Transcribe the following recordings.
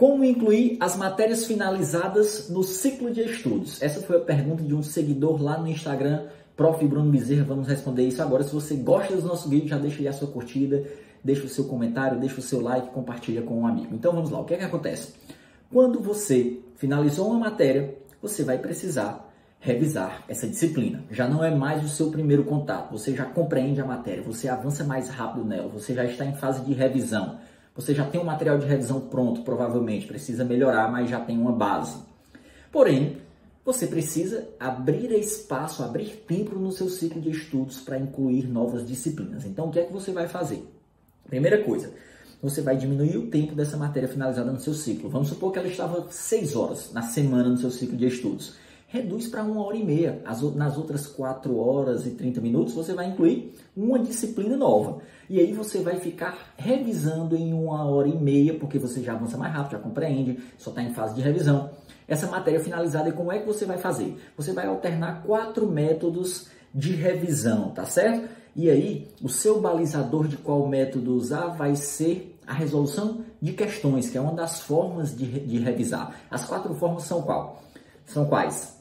Como incluir as matérias finalizadas no ciclo de estudos? Essa foi a pergunta de um seguidor lá no Instagram, Prof. Bruno Bezerra. Vamos responder isso agora. Se você gosta do nosso vídeo, já deixa aí a sua curtida, deixa o seu comentário, deixa o seu like, compartilha com um amigo. Então vamos lá, o que é que acontece? Quando você finalizou uma matéria, você vai precisar revisar essa disciplina. Já não é mais o seu primeiro contato, você já compreende a matéria, você avança mais rápido nela, você já está em fase de revisão. Você já tem um material de revisão pronto, provavelmente, precisa melhorar, mas já tem uma base. Porém, você precisa abrir espaço, abrir tempo no seu ciclo de estudos para incluir novas disciplinas. Então, o que é que você vai fazer? Primeira coisa, você vai diminuir o tempo dessa matéria finalizada no seu ciclo. Vamos supor que ela estava 6 horas na semana no seu ciclo de estudos reduz para uma hora e meia. As, nas outras 4 horas e 30 minutos, você vai incluir uma disciplina nova. E aí você vai ficar revisando em uma hora e meia, porque você já avança mais rápido, já compreende, só está em fase de revisão. Essa matéria finalizada, como é que você vai fazer? Você vai alternar quatro métodos de revisão, tá certo? E aí, o seu balizador de qual método usar vai ser a resolução de questões, que é uma das formas de, de revisar. As quatro formas são qual? São quais?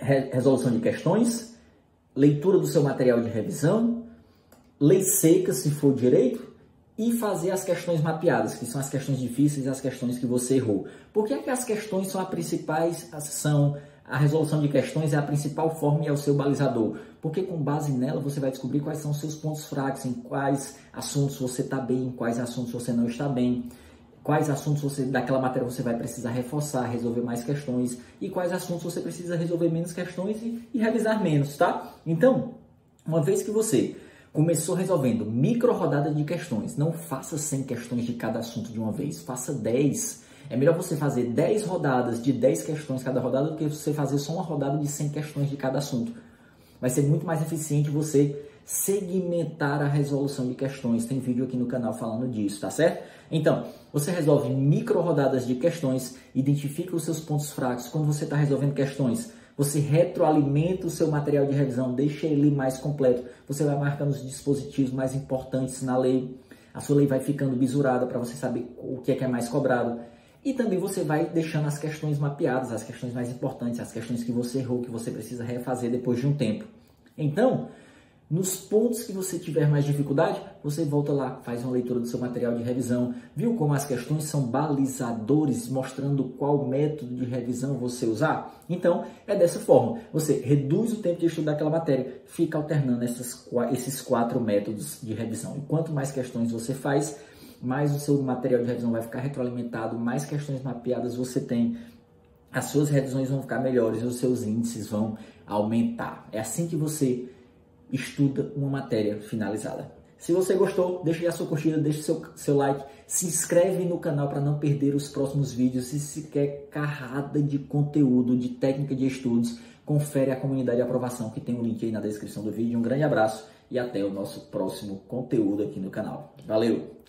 Resolução de questões, leitura do seu material de revisão, lei seca, se for direito, e fazer as questões mapeadas, que são as questões difíceis e as questões que você errou. Por que, é que as questões são as principais, são a resolução de questões é a principal forma e é o seu balizador? Porque com base nela você vai descobrir quais são os seus pontos fracos, em quais assuntos você está bem, em quais assuntos você não está bem quais assuntos você daquela matéria você vai precisar reforçar, resolver mais questões e quais assuntos você precisa resolver menos questões e, e revisar menos, tá? Então, uma vez que você começou resolvendo micro rodada de questões, não faça 100 questões de cada assunto de uma vez, faça 10. É melhor você fazer 10 rodadas de 10 questões cada rodada do que você fazer só uma rodada de 100 questões de cada assunto. Vai ser muito mais eficiente você segmentar a resolução de questões. Tem vídeo aqui no canal falando disso, tá certo? Então, você resolve micro rodadas de questões, identifica os seus pontos fracos. Quando você está resolvendo questões, você retroalimenta o seu material de revisão, deixa ele mais completo. Você vai marcando os dispositivos mais importantes na lei. A sua lei vai ficando bisurada para você saber o que é que é mais cobrado. E também você vai deixando as questões mapeadas, as questões mais importantes, as questões que você errou, que você precisa refazer depois de um tempo. Então, nos pontos que você tiver mais dificuldade, você volta lá, faz uma leitura do seu material de revisão. Viu como as questões são balizadores, mostrando qual método de revisão você usar? Então, é dessa forma. Você reduz o tempo de estudo daquela matéria, fica alternando essas, esses quatro métodos de revisão. E quanto mais questões você faz, mais o seu material de revisão vai ficar retroalimentado, mais questões mapeadas você tem, as suas revisões vão ficar melhores os seus índices vão aumentar. É assim que você estuda uma matéria finalizada. Se você gostou, deixe a sua curtida, deixe seu, seu like, se inscreve no canal para não perder os próximos vídeos. E se quer carrada de conteúdo, de técnica de estudos, confere a comunidade de aprovação que tem o um link aí na descrição do vídeo. Um grande abraço e até o nosso próximo conteúdo aqui no canal. Valeu!